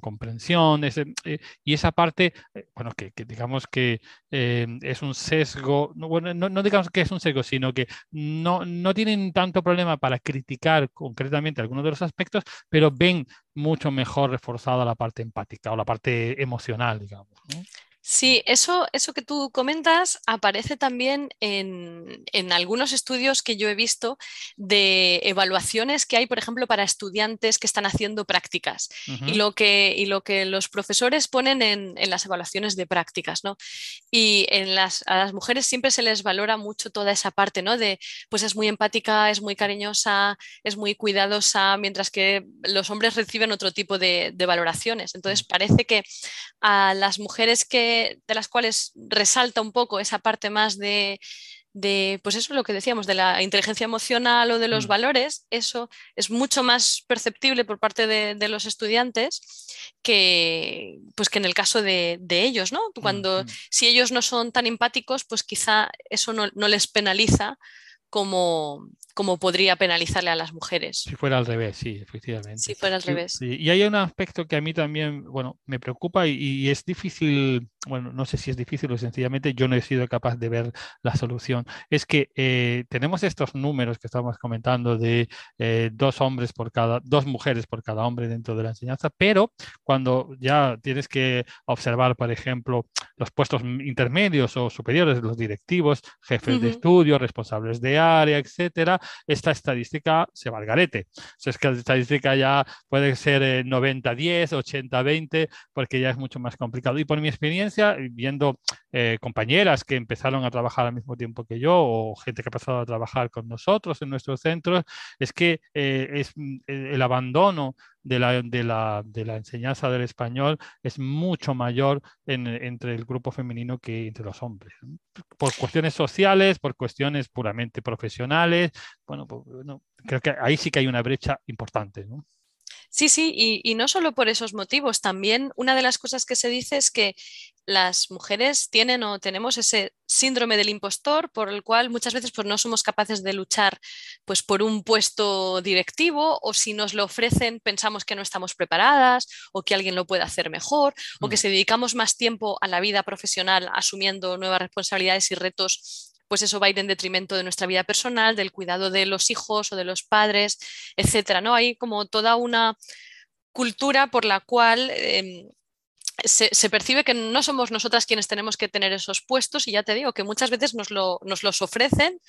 comprensión. Eh, y esa parte, bueno, que, digamos que es un sesgo, no, bueno, no, digamos que es un sesgo, sino que no, no tienen tanto problema para criticar concretamente algunos de los aspectos, pero ven mucho mejor reforzada la parte empática o la parte emocional, digamos. Sí, eso, eso que tú comentas aparece también en, algunos estudios que yo he visto de evaluaciones que hay, por ejemplo, para estudiantes que están haciendo prácticas y, lo que, y lo que los profesores ponen en, las evaluaciones de prácticas. ¿no? Y en las, a las mujeres siempre se les valora mucho toda esa parte, ¿no? De, pues es muy empática, es muy cariñosa, es muy cuidadosa, mientras que los hombres reciben otro tipo de, de valoraciones. Entonces mm. parece que a las mujeres que de las cuales resalta un poco esa parte más de, pues eso es lo que decíamos, de la inteligencia emocional o de los mm. valores, eso es mucho más perceptible por parte de, los estudiantes que, pues que en el caso de, ellos, ¿no? Cuando, si ellos no son tan empáticos, pues quizá eso no, les penaliza como, como podría penalizarle a las mujeres. Si fuera al revés, sí, efectivamente. Si fuera al revés. Y hay un aspecto que a mí también, bueno, me preocupa y, es difícil, bueno, no sé si es difícil o sencillamente yo no he sido capaz de ver la solución. Es que eh, tenemos estos números que estamos comentando de eh, dos hombres por cada, dos mujeres por cada hombre dentro de la enseñanza, pero cuando ya tienes que observar, por ejemplo, los puestos intermedios o superiores, los directivos, jefes de estudio, responsables de área, etcétera, esta estadística se va al garete. es que la estadística ya puede ser 90-10, eh, 80-20, porque ya es mucho más complicado. Y por mi experiencia, viendo eh, compañeras que empezaron a trabajar al mismo tiempo que yo o gente que ha pasado a trabajar con nosotros en nuestros centros, es que eh, es mm, el abandono de la, de la, de la enseñanza del español es mucho mayor entre el grupo femenino que entre los hombres. Por cuestiones sociales, por cuestiones puramente profesionales. Bueno, pues, creo que ahí sí que hay una brecha importante. ¿no? Sí, sí, y, no solo por esos motivos, también una de las cosas que se dice es que las mujeres tienen o tenemos ese síndrome del impostor por el cual muchas veces pues, no somos capaces de luchar pues, por un puesto directivo o si nos lo ofrecen pensamos que no estamos preparadas o que alguien lo puede hacer mejor o que mm. si dedicamos más tiempo a la vida profesional asumiendo nuevas responsabilidades y retos pues eso va a ir en detrimento de nuestra vida personal, del cuidado de los hijos o de los padres, etcétera. ¿no? Hay como toda una cultura por la cual em, se, percibe que no somos nosotras quienes tenemos que tener esos puestos y ya te digo que muchas veces nos, los ofrecen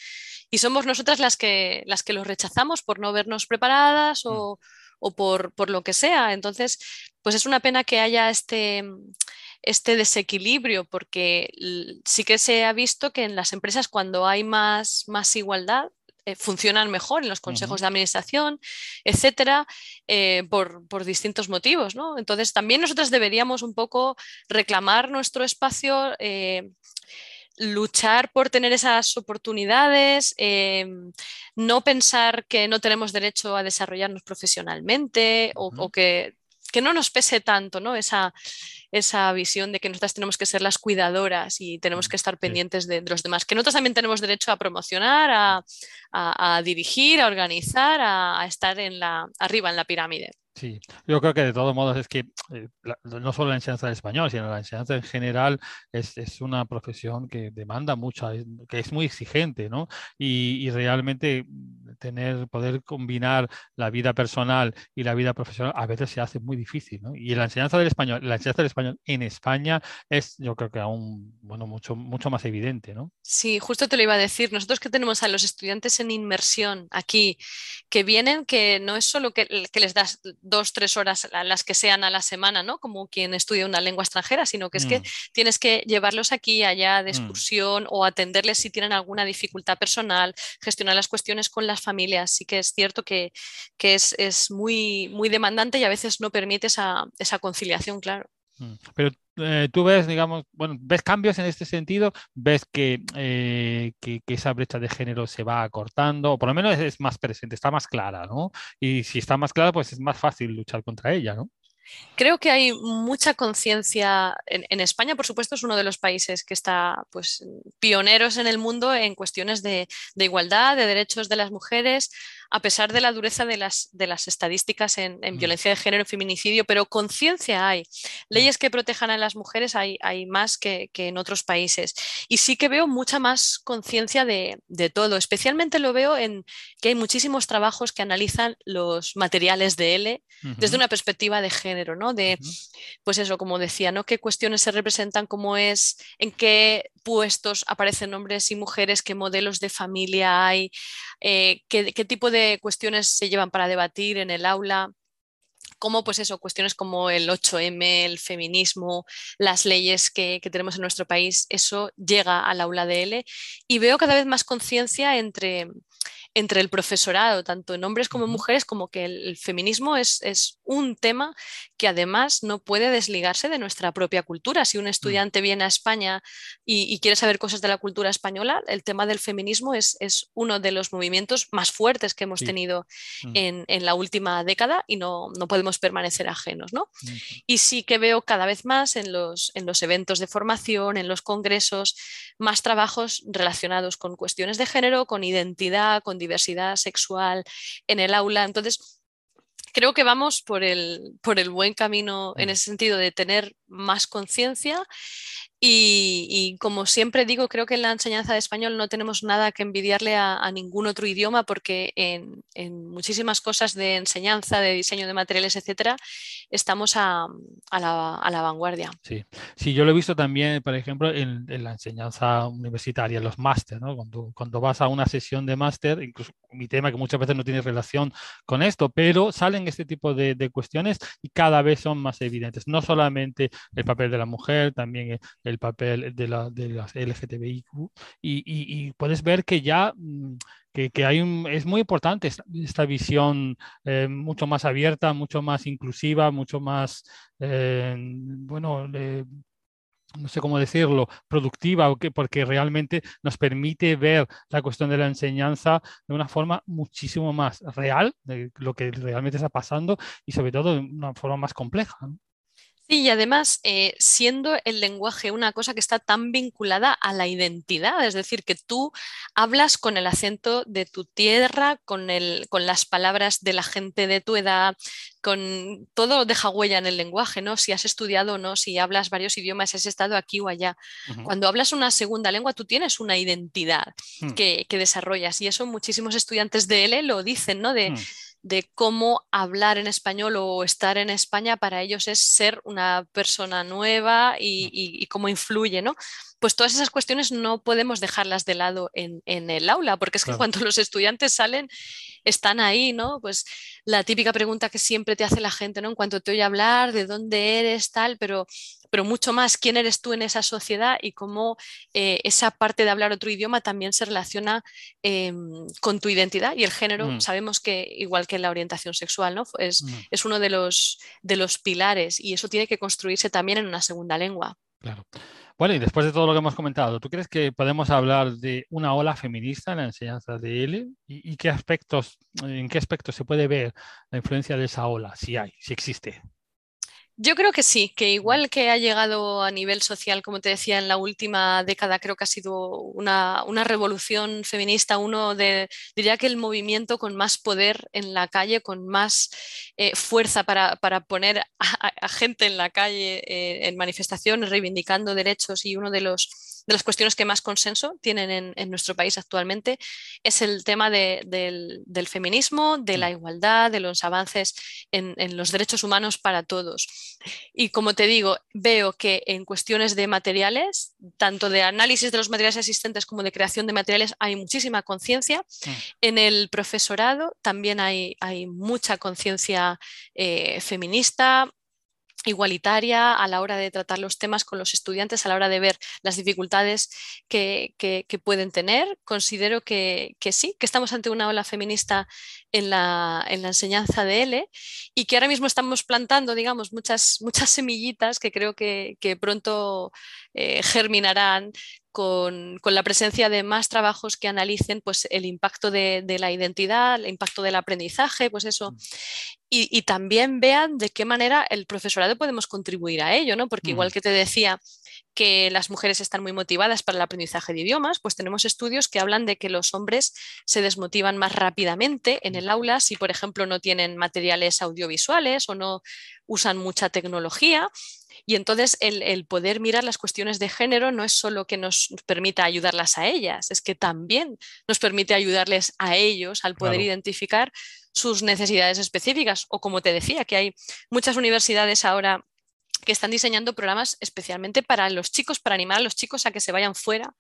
y somos nosotras las que, las que los rechazamos por no vernos preparadas o, mm. o por, por, lo que sea. Entonces, pues es una pena que haya este, este desequilibrio, porque sí que se ha visto que en las empresas cuando hay más, más igualdad, eh, funcionan mejor en los consejos de administración, etcétera, eh, por, distintos motivos. ¿no? Entonces, también nosotros deberíamos un poco reclamar nuestro espacio. Eh, luchar por tener esas oportunidades, no pensar que no tenemos derecho a desarrollarnos profesionalmente o, que, que, no nos pese tanto ¿no? Esa, esa visión de que nosotras tenemos que ser las cuidadoras y tenemos que estar pendientes de, los demás, que nosotros también tenemos derecho a promocionar, a, dirigir, a organizar, a, estar en la, arriba en la pirámide. Sí, yo creo que de todos modos es que eh, no solo la enseñanza del español, sino la enseñanza en general es, es una profesión que demanda mucho, que es muy exigente, ¿no? Y, y, realmente tener, poder combinar la vida personal y la vida profesional a veces se hace muy difícil, ¿no? Y la enseñanza del español, la enseñanza del español en España es, yo creo que aún, bueno, mucho, mucho más evidente, ¿no? Sí, justo te lo iba a decir. Nosotros que tenemos a los estudiantes en inmersión aquí, que vienen, que no es solo que, que les das dos, tres horas, las que sean a la semana, ¿no? Como quien estudia una lengua extranjera, sino que es que mm. tienes que llevarlos aquí allá de mm. excursión o atenderles si tienen alguna dificultad personal, gestionar las cuestiones con las familias. Sí que es cierto que, es, muy, muy demandante y a veces no permite esa, esa conciliación, claro. Mm. Pero eh, tú ves, digamos, bueno, ves cambios en este sentido, ves que, eh, que, esa brecha de género se va acortando, o por lo menos es, más presente, está más clara, ¿no? Y si está más clara, pues es más fácil luchar contra ella, ¿no? Creo que hay mucha conciencia en, España, por supuesto, es uno de los países que está pues, pioneros en el mundo en cuestiones de, de igualdad, de derechos de las mujeres a pesar de la dureza de las, de las estadísticas en, mm. violencia de género y feminicidio, pero conciencia hay. Mm. Leyes que protejan a las mujeres hay, hay más que, en otros países. Y sí que veo mucha más conciencia de, todo. Especialmente lo veo en que hay muchísimos trabajos que analizan los materiales de L desde una perspectiva de género, ¿no? De, pues eso, como decía, ¿no? ¿Qué cuestiones se representan? ¿Cómo es? ¿En qué puestos aparecen hombres y mujeres? ¿Qué modelos de familia hay? Eh, ¿qué, ¿Qué tipo de cuestiones se llevan para debatir en el aula, como pues eso, cuestiones como el 8M, el feminismo, las leyes que, tenemos en nuestro país, eso llega al aula de L y veo cada vez más conciencia entre, entre el profesorado, tanto en hombres como en mujeres, como que el, feminismo es, es, un tema que además no puede desligarse de nuestra propia cultura. Si un mm. estudiante viene a España y, quiere saber cosas de la cultura española, el tema del feminismo es, es uno de los movimientos más fuertes que hemos tenido mm. en, en, la última década y no, no podemos permanecer ajenos. ¿no? Y sí que veo cada vez más en los, en los eventos de formación, en los congresos, más trabajos relacionados con cuestiones de género, con identidad, con diversidad sexual en el aula. Entonces, creo que vamos por el, por el buen camino en mm. ese sentido de tener más conciencia y, como siempre digo, creo que en la enseñanza de español no tenemos nada que envidiarle a, ningún otro idioma porque en, muchísimas cosas de enseñanza, de diseño de materiales, etcétera, estamos a, la, vanguardia. Sí. sí, yo lo he visto también, por ejemplo, en, la enseñanza universitaria, los máster, ¿no? cuando, vas a una sesión de máster, incluso mi tema que muchas veces no tiene relación con esto, pero salen este tipo de, de cuestiones y cada vez son más evidentes. No solamente el papel de la mujer, también el papel de, la, las LGTBIQ y, puedes ver que ya mm, que, hay es muy importante esta, visión eh, mucho más abierta, mucho más inclusiva, mucho más, eh, bueno, no sé cómo decirlo, productiva, porque realmente nos permite ver la cuestión de la enseñanza de una forma muchísimo más real, de lo que realmente está pasando y sobre todo de una forma más compleja. Sí, y además, eh, siendo el lenguaje una cosa que está tan vinculada a la identidad, es decir, que tú hablas con el acento de tu tierra, con, el, con las palabras de la gente de tu edad, con todo deja huella en el lenguaje, ¿no? Si has estudiado o no, si hablas varios idiomas, si has estado aquí o allá. Cuando hablas una segunda lengua, tú tienes una identidad hmm. que, desarrollas y eso muchísimos estudiantes de L lo dicen, ¿no? De, hmm de cómo hablar en español o estar en España para ellos es ser una persona nueva y, cómo influye, ¿no? Pues todas esas cuestiones no podemos dejarlas de lado en, el aula, porque es que cuando los estudiantes salen, están ahí, ¿no? Pues la típica pregunta que siempre te hace la gente, ¿no? En cuanto te oye hablar, de dónde eres, tal, pero pero mucho más quién eres tú en esa sociedad y cómo eh, esa parte de hablar otro idioma también se relaciona em, con tu identidad y el género. Mm. Sabemos que, igual que la orientación sexual, ¿no? es, mm. es uno de los, de los pilares y eso tiene que construirse también en una segunda lengua. Claro. Bueno, y después de todo lo que hemos comentado, ¿tú crees que podemos hablar de una ola feminista en la enseñanza de L? ¿Y, y qué aspectos, en qué aspectos se puede ver la influencia de esa ola, si hay, si existe? Yo creo que sí, que igual que ha llegado a nivel social, como te decía, en la última década, creo que ha sido una, revolución feminista, uno de, diría que el movimiento con más poder en la calle, con más eh, fuerza para, poner a, gente en la calle eh, en manifestaciones, reivindicando derechos y uno de los de las cuestiones que más consenso tienen en, nuestro país actualmente es el tema del, feminismo, de la mm. igualdad, de los avances en, los derechos humanos para todos. Y como te digo, veo que en cuestiones de materiales, tanto de análisis de los materiales existentes como de creación de materiales, hay muchísima conciencia. Mm. En el profesorado también hay, hay mucha conciencia eh, feminista, igualitaria a la hora de tratar los temas con los estudiantes, a la hora de ver las dificultades que, pueden tener. Considero que, sí, que estamos ante una ola feminista en la, enseñanza de L y que ahora mismo estamos plantando, digamos, muchas, muchas semillitas que creo que, pronto eh, germinarán con, la presencia de más trabajos que analicen pues, el impacto de, la identidad, el impacto del aprendizaje, pues eso. Mm. Y, también vean de qué manera el profesorado podemos contribuir a ello, ¿no? Porque igual mm. que te decía que las mujeres están muy motivadas para el aprendizaje de idiomas, pues tenemos estudios que hablan de que los hombres se desmotivan más rápidamente en el aula si, por ejemplo, no tienen materiales audiovisuales o no usan mucha tecnología. Y entonces el, poder mirar las cuestiones de género no es solo que nos permita ayudarlas a ellas, es que también nos permite ayudarles a ellos al poder identificar sus necesidades específicas. O como te decía, que hay muchas universidades ahora que están diseñando programas especialmente para los chicos, para animar a los chicos a que se vayan fuera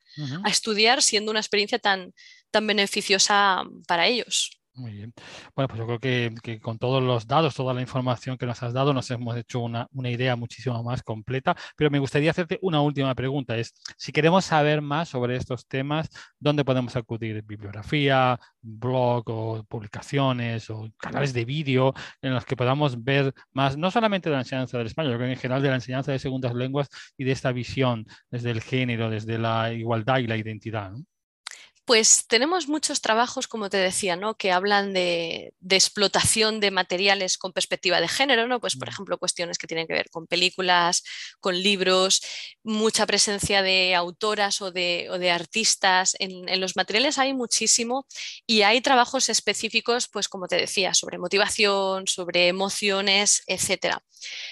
a estudiar, siendo una experiencia tan, tan beneficiosa para ellos. Muy bien. Bueno, pues yo creo que, con todos los datos, toda la información que nos has dado, nos hemos hecho una, idea muchísimo más completa. Pero me gustaría hacerte una última pregunta. Es, si queremos saber más sobre estos temas, ¿dónde podemos acudir? ¿Bibliografía, blog o publicaciones o canales de vídeo en los que podamos ver más, no solamente de la enseñanza del español, sino en general de la enseñanza de segundas lenguas y de esta visión desde el género, desde la igualdad y la identidad? Pues tenemos muchos trabajos, como te decía, ¿no? que hablan de, explotación de materiales con perspectiva de género, ¿no? Pues, por mm. ejemplo, cuestiones que tienen que ver con películas, con libros, mucha presencia de autoras o de, artistas. En, los materiales hay muchísimo y hay trabajos específicos, pues como te decía, sobre motivación, sobre emociones, etcétera.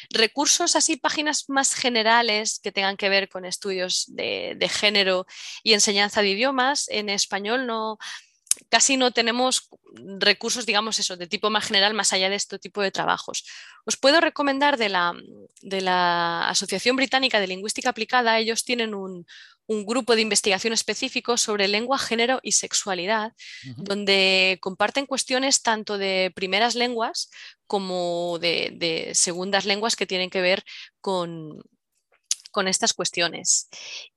Recursos así, páginas más generales que tengan que ver con estudios de, de género y enseñanza de idiomas. En español no, casi no tenemos recursos, digamos eso, de tipo más general, más allá de este tipo de trabajos. Os puedo recomendar de la, de la Asociación Británica de Lingüística Aplicada, ellos tienen un, grupo de investigación específico sobre lengua, género y sexualidad, donde comparten cuestiones tanto de primeras lenguas como de segundas lenguas que tienen que ver con, con estas cuestiones.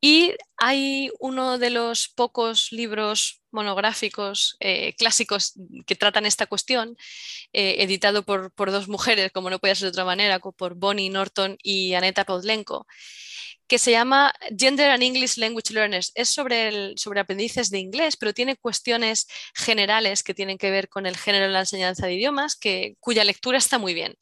Y hay uno de los pocos libros monográficos eh, clásicos que tratan esta cuestión, eh, editado por, dos mujeres, como no puede ser de otra manera, por Bonnie Norton y Aneta Podlenko, que se llama Gender and English Language Learners. Es sobre, el, sobre aprendices de inglés, pero tiene cuestiones generales que tienen que ver con el género en la enseñanza de idiomas, que, cuya lectura está muy bien.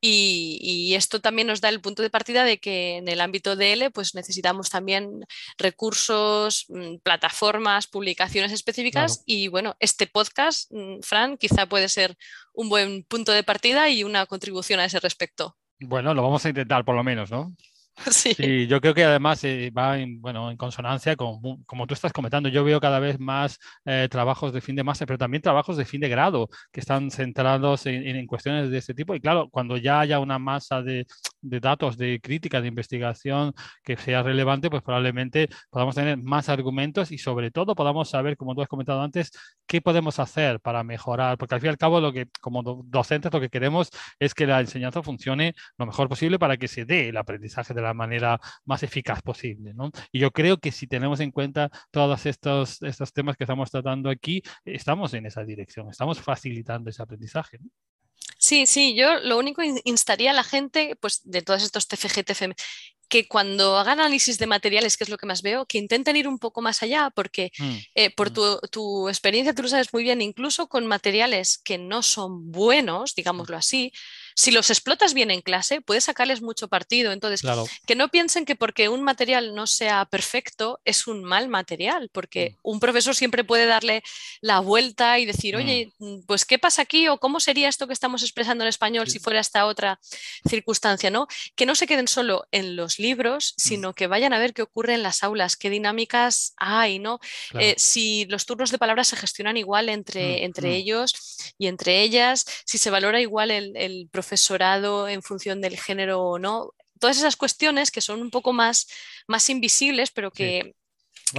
Y, esto también nos da el punto de partida de que en el ámbito de L pues necesitamos también recursos, mm, plataformas, publicaciones específicas y bueno, este podcast, mm, Fran, quizá puede ser un buen punto de partida y una contribución a ese respecto. Bueno, lo vamos a intentar por lo menos, ¿no? Sí. yo creo que además eh, va en, bueno, en consonancia con, como tú estás comentando. Yo veo cada vez más eh, trabajos de fin de máster, pero también trabajos de fin de grado que están centrados en, cuestiones de este tipo. Y claro, cuando ya haya una masa de, de, datos, de crítica, de investigación que sea relevante, pues probablemente podamos tener más argumentos y sobre todo podamos saber, como tú has comentado antes, qué podemos hacer para mejorar. Porque al fin y al cabo, lo que como docentes lo que queremos es que la enseñanza funcione lo mejor posible para que se dé el aprendizaje de la manera más eficaz posible. ¿no? Y yo creo que si tenemos en cuenta todos estos, estos temas que estamos tratando aquí, estamos en esa dirección, estamos facilitando ese aprendizaje. Sí, sí, yo lo único instaría a la gente, pues de todos estos TFG, TFM, que cuando hagan análisis de materiales, que es lo que más veo, que intenten ir un poco más allá, porque mm, eh, por mm. tu, tu, experiencia tú lo sabes muy bien, incluso con materiales que no son buenos, digámoslo así, si los explotas bien en clase, puedes sacarles mucho partido. Entonces, que no piensen que porque un material no sea perfecto es un mal material, porque mm. un profesor siempre puede darle la vuelta y decir, oye, mm. Mm, pues ¿qué pasa aquí? o ¿cómo sería esto que estamos expresando en español si fuera esta otra circunstancia? ¿no? Que no se queden solo en los libros, sino que vayan a ver qué ocurre en las aulas, qué dinámicas hay, ¿no? Eh, si los turnos de palabras se gestionan igual entre, entre ellos y entre ellas, si se valora igual el, el profesor profesorado en función del género o no. Todas esas cuestiones que son un poco más, más invisibles, pero que,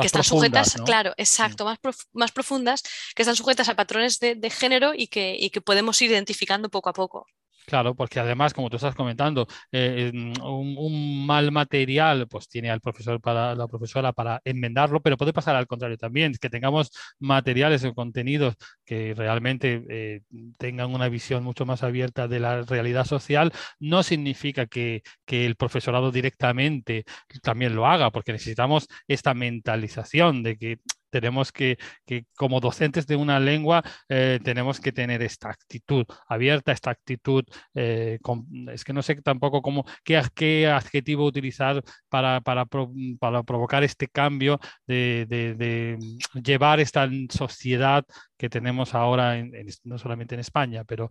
están sujetas, claro, exacto, más, más profundas, que están sujetas a patrones de, de género y que, y que podemos ir identificando poco a poco. Claro, porque además, como tú estás comentando, eh, un, mal material pues tiene al profesor para la profesora para enmendarlo, pero puede pasar al contrario también, que tengamos materiales o contenidos que realmente eh, tengan una visión mucho más abierta de la realidad social, no significa que, que el profesorado directamente también lo haga, porque necesitamos esta mentalización de que tenemos que, que como docentes de una lengua, eh, tenemos que tener esta actitud abierta, esta actitud, eh, es que no sé tampoco cómo, qué, adjetivo utilizar para, para, para, provocar este cambio de, llevar esta sociedad que tenemos ahora, no solamente en España, pero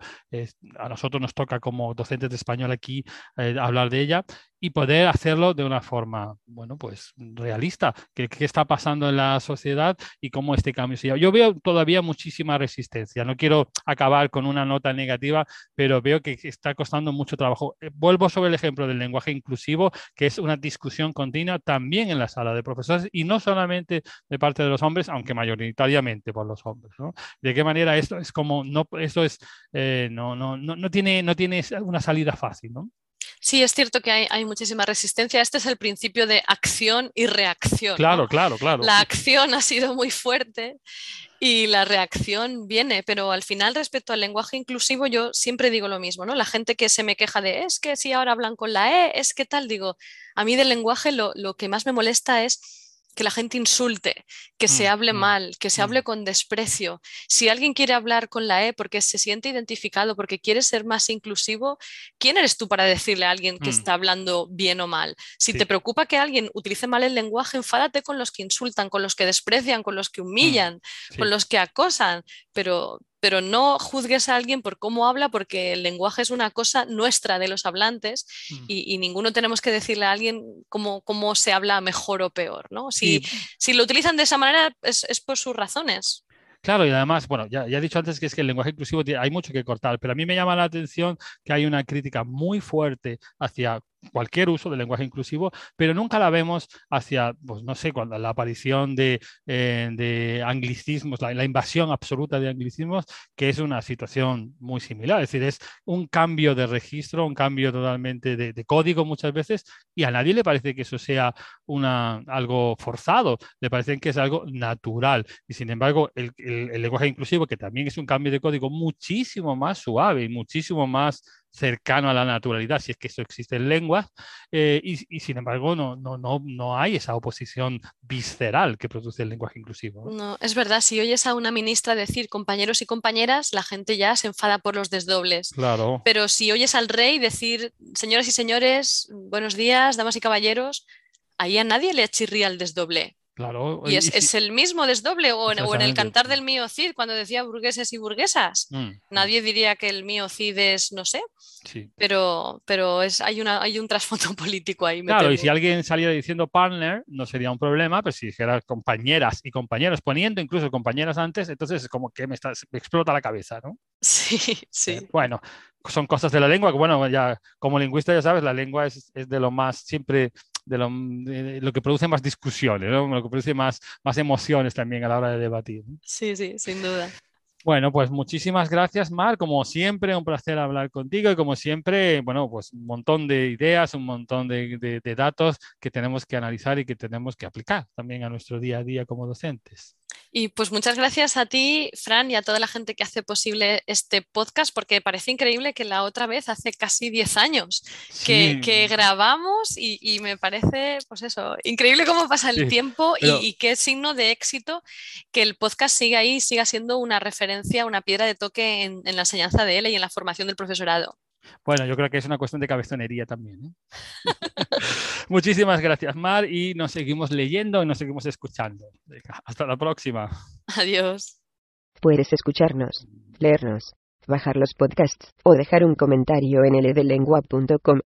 a nosotros nos toca como docentes de español aquí eh, hablar de ella y poder hacerlo de una forma, bueno, pues realista, qué está pasando en la sociedad y cómo este cambio se lleva. Yo veo todavía muchísima resistencia, no quiero acabar con una nota negativa, pero veo que está costando mucho trabajo. Eh, vuelvo sobre el ejemplo del lenguaje inclusivo, que es una discusión continua también en la sala de profesores y no solamente de parte de los hombres, aunque mayoritariamente por los hombres. ¿no? ¿De qué manera esto es como, no, esto es, eh, no, no, no, no, tiene, no tiene una salida fácil, ¿no? Sí, es cierto que hay, hay, muchísima resistencia. Este es el principio de acción y reacción. Claro, claro, claro. La acción ha sido muy fuerte y la reacción viene, pero al final respecto al lenguaje inclusivo yo siempre digo lo mismo, ¿no? La gente que se me queja de es que si ahora hablan con la E, es que tal, digo, a mí del lenguaje lo, lo que más me molesta es que la gente insulte, que se mm, hable mm, mal, que se hable mm. con desprecio. Si alguien quiere hablar con la E porque se siente identificado, porque quiere ser más inclusivo, ¿quién eres tú para decirle a alguien que está hablando bien o mal? Si te preocupa que alguien utilice mal el lenguaje, enfádate con los que insultan, con los que desprecian, con los que humillan, con los que acosan, pero pero no juzgues a alguien por cómo habla, porque el lenguaje es una cosa nuestra de los hablantes mm. y, ninguno tenemos que decirle a alguien cómo, cómo se habla mejor o peor. ¿no? Si, si lo utilizan de esa manera es, es por sus razones. Claro, y además, bueno, ya, ya, he dicho antes que es que el lenguaje inclusivo hay mucho que cortar, pero a mí me llama la atención que hay una crítica muy fuerte hacia cualquier uso del lenguaje inclusivo, pero nunca la vemos hacia, pues no sé, cuando la aparición de, eh, anglicismos, la, invasión absoluta de anglicismos, que es una situación muy similar. Es decir, es un cambio de registro, un cambio totalmente de, código muchas veces, y a nadie le parece que eso sea algo forzado, le parece que es algo natural. Y sin embargo, el, el lenguaje inclusivo, que también es un cambio de código muchísimo más suave y muchísimo más cercano a la naturalidad, si es que eso existe en lengua, eh, y, sin embargo no, no, no, no hay esa oposición visceral que produce el lenguaje inclusivo. No, es verdad, si oyes a una ministra decir compañeros y compañeras, la gente ya se enfada por los desdobles. Claro. Pero si oyes al rey decir señoras y señores, buenos días, damas y caballeros, ahí a nadie le chirría el desdoble. Claro. Y es, el mismo desdoble, o en, el cantar del mío Cid, cuando decía burgueses y burguesas. Mm, mm. Nadie diría que el mío Cid es, no sé, sí. pero, pero es, hay, una, hay un trasfondo político ahí. Claro, y si alguien saliera diciendo partner, no sería un problema, pero si dijera compañeras y compañeros, poniendo incluso compañeras antes, entonces es como que me, me explota la cabeza, ¿no? Sí, sí. Eh, bueno, son cosas de la lengua, que bueno, ya como lingüista ya sabes, la lengua es, es de lo más siempre de lo, que produce más discusiones, lo que produce más, más emociones también a la hora de debatir. Sí, sí, sin duda. Bueno, pues muchísimas gracias, Mar. Como siempre, un placer hablar contigo y como siempre, bueno, pues un montón de ideas, un montón de, de datos que tenemos que analizar y que tenemos que aplicar también a nuestro día a día como docentes. Y pues muchas gracias a ti, Fran, y a toda la gente que hace posible este podcast, porque parece increíble que la otra vez, hace casi 10 años, que, grabamos y, me parece, pues eso, increíble cómo pasa el tiempo y, qué signo de éxito que el podcast siga ahí, siga siendo una referencia, una piedra de toque en, en la enseñanza de él y en la formación del profesorado. Bueno, yo creo que es una cuestión de cabezonería también. ¿eh? Muchísimas gracias, Mar, y nos seguimos leyendo y nos seguimos escuchando. Hasta la próxima. Adiós. Puedes escucharnos, leernos, bajar los podcasts o dejar un comentario en ldlengua.com.